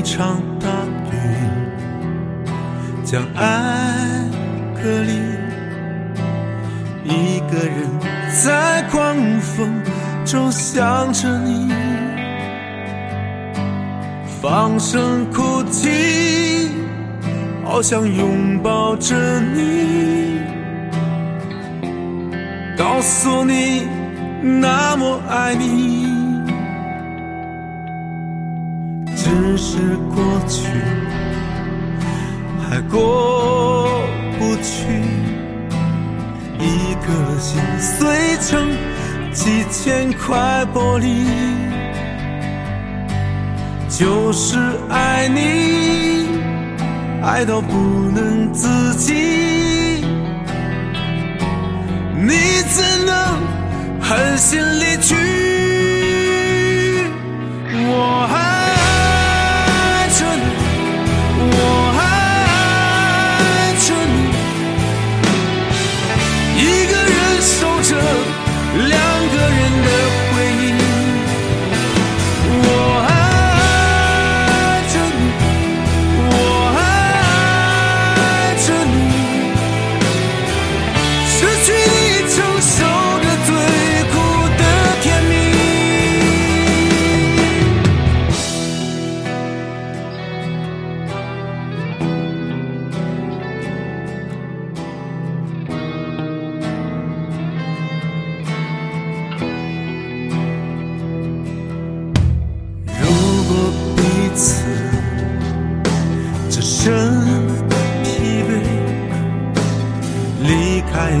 一场大雨将爱隔离，一个人在狂风中想着你，放声哭泣，好想拥抱着你，告诉你那么爱你。只是过去，还过不去。一颗心碎成几千块玻璃，就是爱你，爱到不能自己。你怎能狠心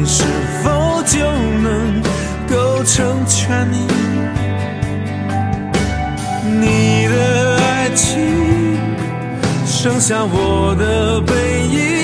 是否就能够成全你？你的爱情剩下我的背影。